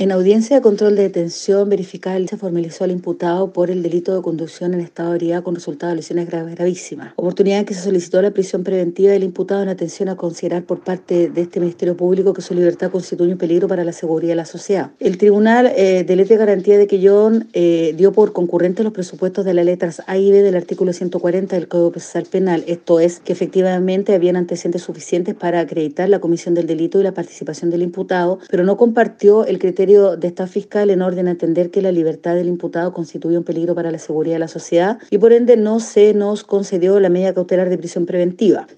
En audiencia de control de detención verificada, se formalizó al imputado por el delito de conducción en estado de ebriedad con resultado de lesiones graves gravísimas. Oportunidad que se solicitó la prisión preventiva del imputado en atención a considerar por parte de este Ministerio Público que su libertad constituye un peligro para la seguridad de la sociedad. El Tribunal eh, de Ley de Garantía de Quillón eh, dio por concurrente los presupuestos de las letras A y B del artículo 140 del Código Procesal Penal. Esto es, que efectivamente habían antecedentes suficientes para acreditar la comisión del delito y la participación del imputado, pero no compartió el de esta fiscal en orden a entender que la libertad del imputado constituye un peligro para la seguridad de la sociedad y por ende no se nos concedió la medida cautelar de prisión preventiva.